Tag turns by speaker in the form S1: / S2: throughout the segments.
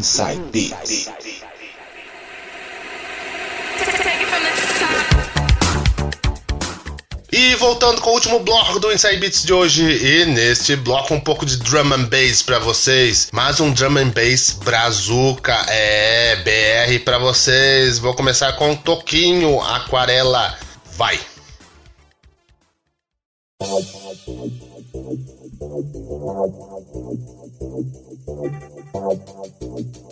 S1: Inside Beats.
S2: E voltando com o último bloco do Inside Beats de hoje, e neste bloco um pouco de drum and bass para vocês, mais um drum and bass brazuca, é BR para vocês. Vou começar com um Toquinho Aquarela. Vai.
S3: Thank you.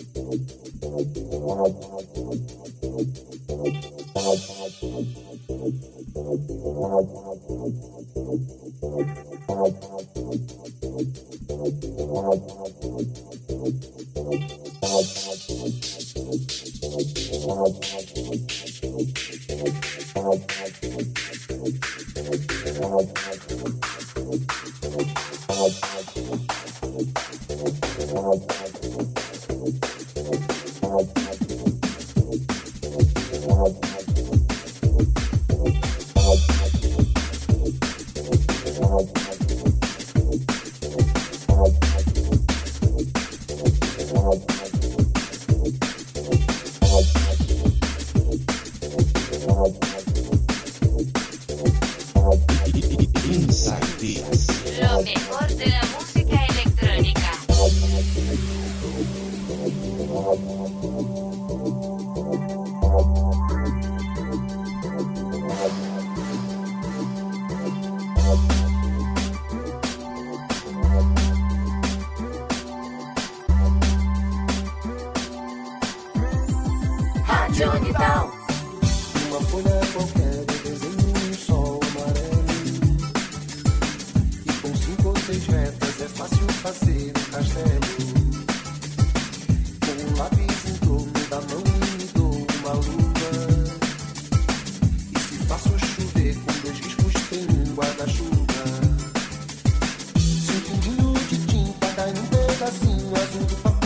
S3: Bye.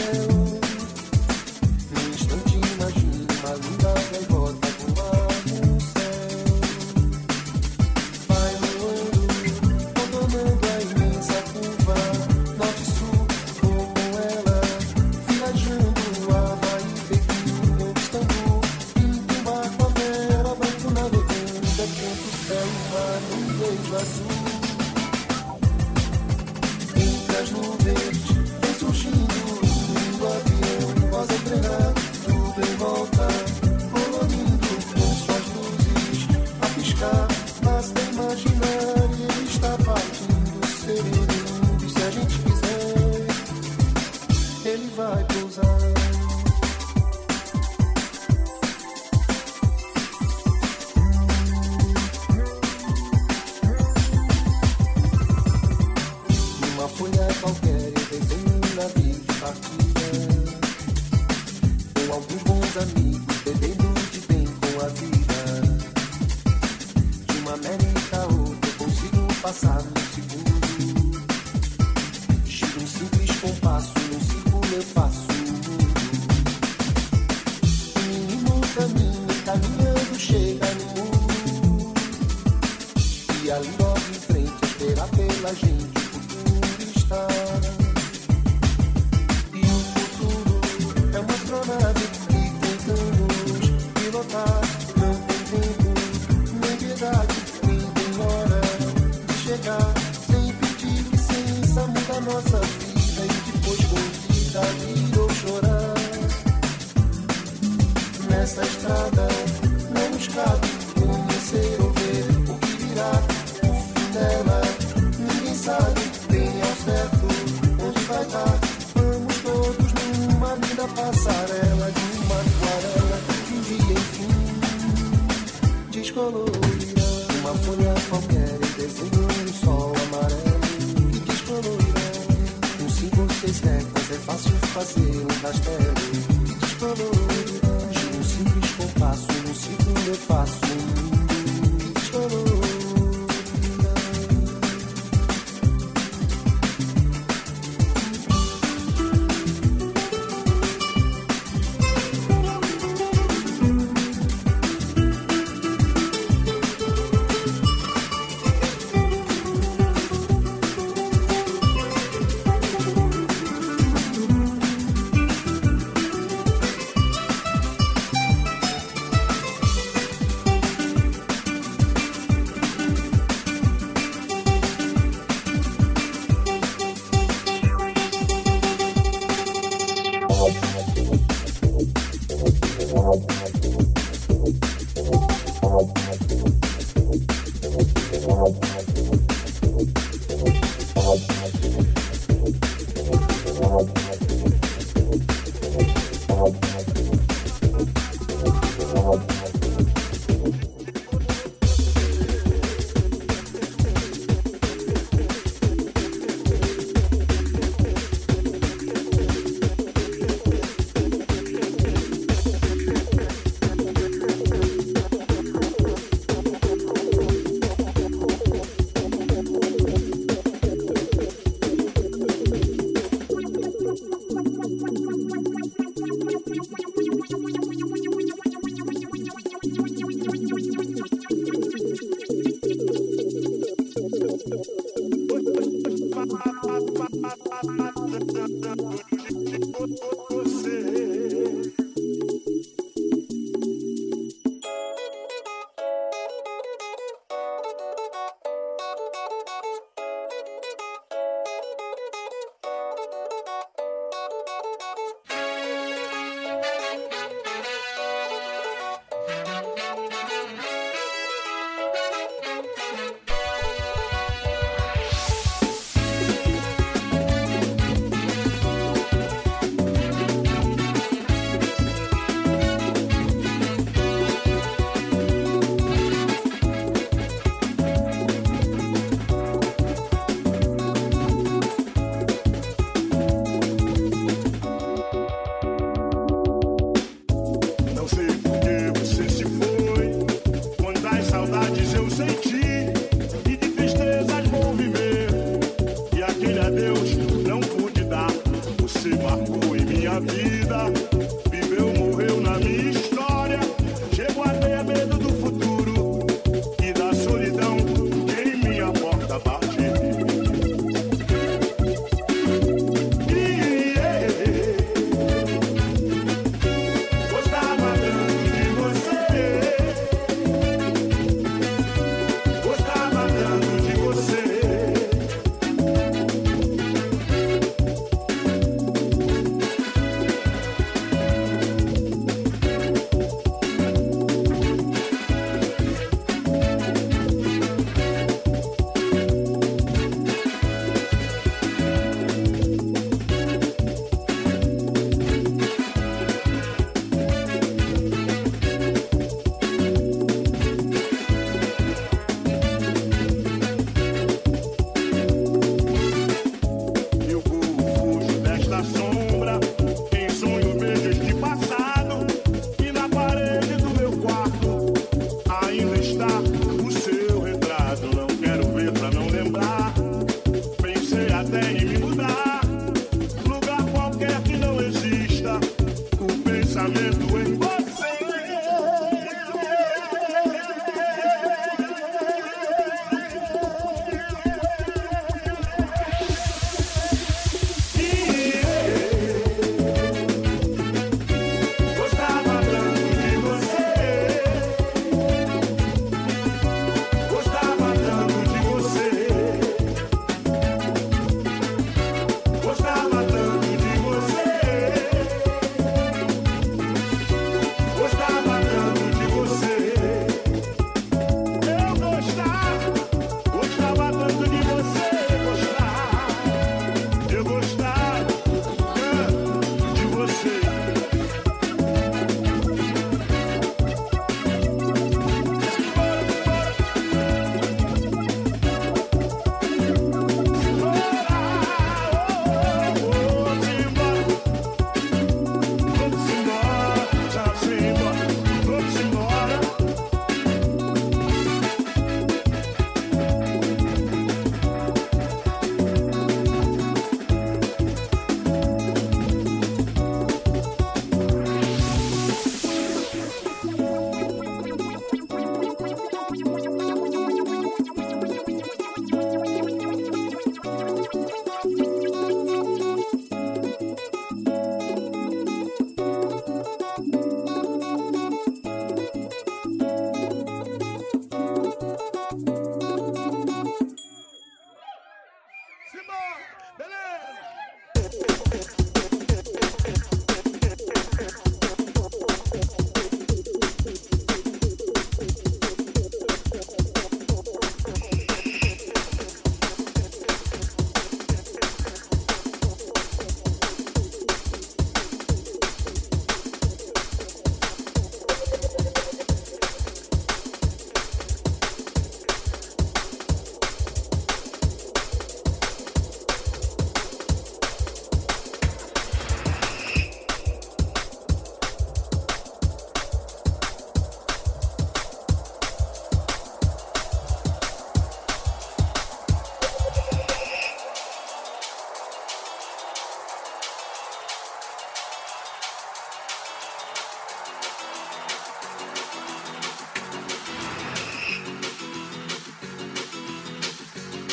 S3: nessa estrada não escape. conhecer ou ver o que virá. O fim dela, ninguém sabe bem ao certo onde vai dar. Vamos todos numa linda passarela de uma aquarela que um dia enfim descolorirá. Uma folha qualquer e desenhou um sol amarelo que descolorirá. Com cinco ou seis réguas é fácil fazer um castelo.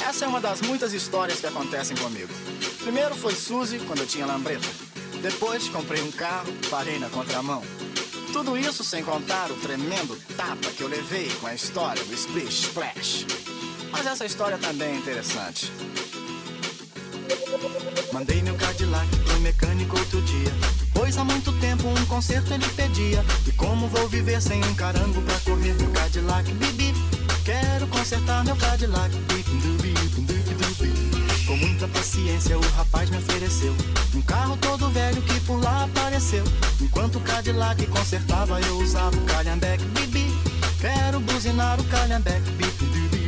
S4: Essa é uma das muitas histórias que acontecem comigo. Primeiro foi Suzy, quando eu tinha lambreta. Depois comprei um carro, parei na contramão. Tudo isso sem contar o tremendo tapa que eu levei com a história do Splish Splash. Mas essa história também é interessante. Mandei meu Cadillac pro mecânico outro dia. Pois há muito tempo um conserto ele pedia. E como vou viver sem um carango pra correr meu Cadillac? Bibi, consertar meu Cadillac. Com muita paciência o rapaz me ofereceu Um carro todo velho que por lá apareceu Enquanto o Cadillac consertava eu usava o calhambeque Bibi, quero buzinar o calhambeque dubi.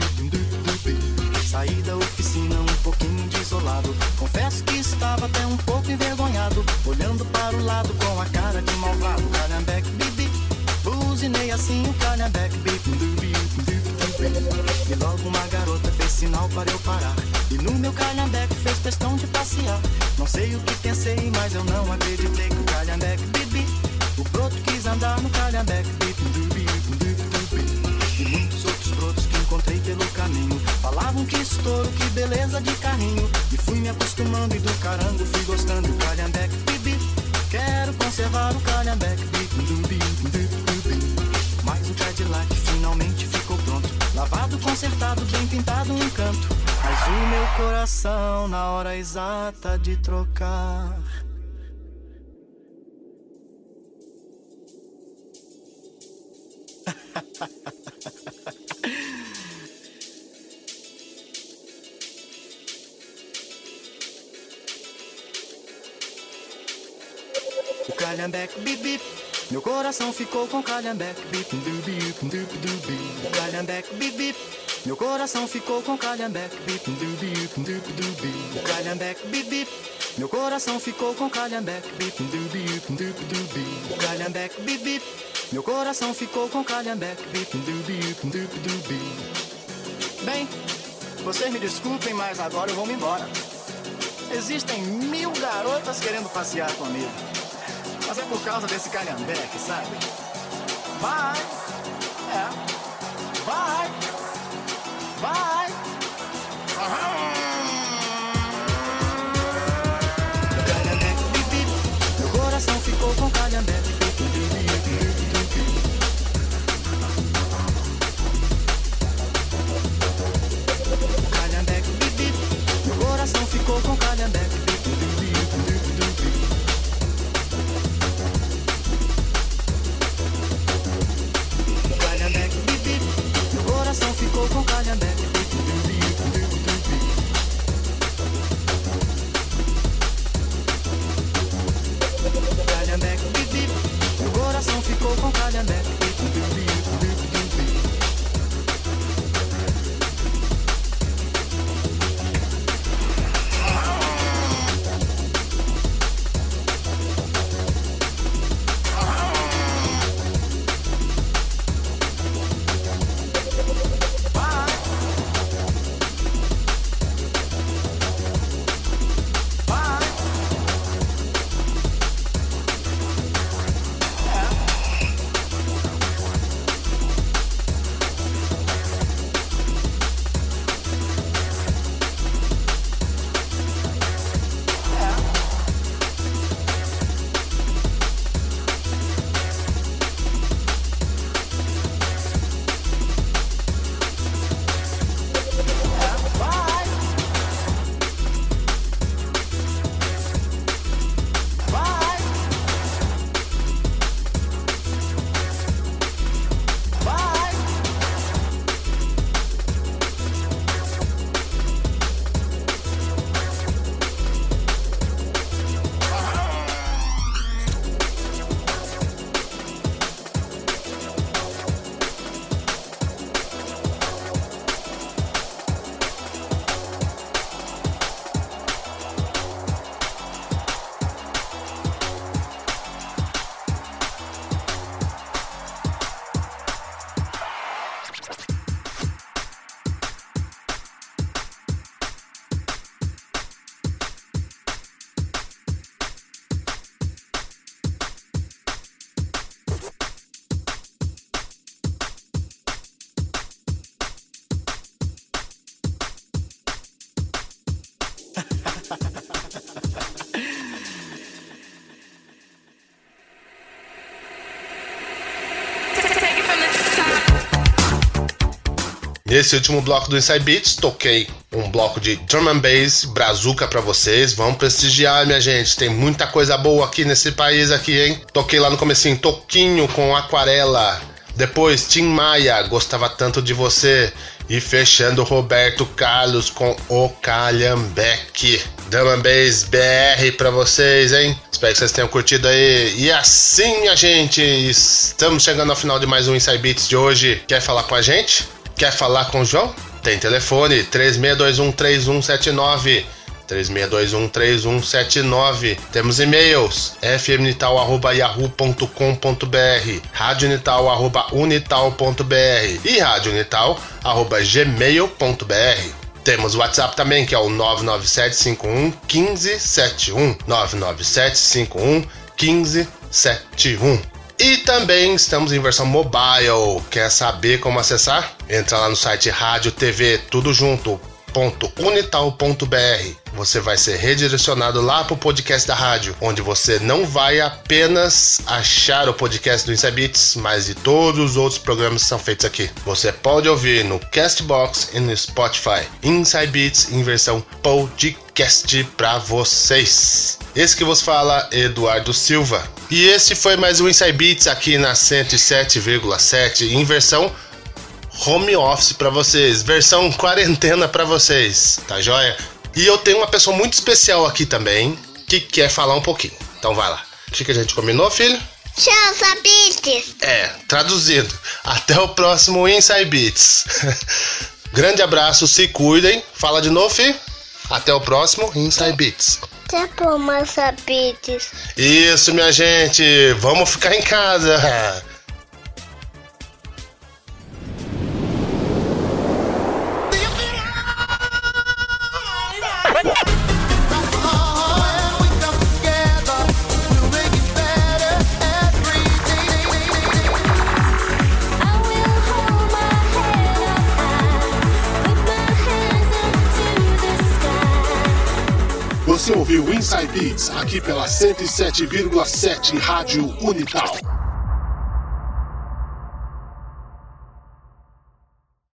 S4: Saí da oficina um pouquinho desolado Confesso que estava até um pouco envergonhado Olhando para o lado com a cara de malvado Calhambeque, bibi Buzinei assim o calhambeque dubi. E logo uma garota fez sinal para eu parar. E no meu calhambeque fez questão de passear. Não sei o que pensei, mas eu não acreditei que o calhambeque bibi. O broto quis andar no calhambeque bibi. dubi, dubi. E muitos outros brotos que encontrei pelo caminho. Falavam que estouro, que beleza de carrinho. E fui me acostumando e do carango fui gostando do calhambeque bibi. Quero conservar o calhambeque pintado, um encanto. Mas o meu coração, na hora exata de trocar. O calhambeque bip bip Meu coração ficou com calhambeque bip dubi dubi dubi O calhambeque bip bip Meu coração ficou com calhambeque bip dubi dubi dubi calhambeque bip bip Meu coração ficou com calhambeque bip dubi dubi dubi calhambeque bip bip Meu coração ficou com calhambeque bip dubi dubi dubi Bem, vocês me desculpem, mas agora eu vou me embora. Existem mil garotas querendo passear comigo. Mas é por causa desse calhambeque, sabe? Vai! É. Vai! Vai!
S2: Nesse último bloco do Inside Beats, toquei um bloco de and bass, brazuca pra vocês. Vamos prestigiar, minha gente. Tem muita coisa boa aqui nesse país aqui, hein? Toquei lá no comecinho, Toquinho com Aquarela. Depois, Tim Maia, Gostava Tanto de Você. E fechando, Roberto Carlos com O Calhambeque. Drum Bass BR pra vocês, hein? Espero que vocês tenham curtido aí. E assim, minha gente, estamos chegando ao final de mais um Inside Beats de hoje. Quer falar com a gente? Quer falar com o João? Tem telefone 36213179. 36213179. Temos e-mails fmnital@yahoo.com.br, radionital@unital.br e radionital@gmail.br. Temos o WhatsApp também, que é o 99751 1571. 99751 1571. E também estamos em versão mobile. Quer saber como acessar? Entra lá no site Rádio TV Tudo Junto www.unital.br. Você vai ser redirecionado lá para o podcast da rádio, onde você não vai apenas achar o podcast do Inside Beats, mas de todos os outros programas que são feitos aqui. Você pode ouvir no Castbox e no Spotify. Inside Beats em versão podcast para vocês. Esse que vos fala, Eduardo Silva. E esse foi mais um Inside Beats aqui na 107,7 em versão home office para vocês, versão quarentena para vocês, tá joia? E eu tenho uma pessoa muito especial aqui também que quer falar um pouquinho. Então vai lá. O que, que a gente combinou, filho?
S5: Tchau, Sabites.
S2: É, traduzindo. Até o próximo Inside Beats. Grande abraço, se cuidem. Fala de novo, filho. Até o próximo Inside Beats.
S5: Até por Sabites.
S2: Isso, minha gente. Vamos ficar em casa.
S6: aqui pela 107,7 Rádio Unital.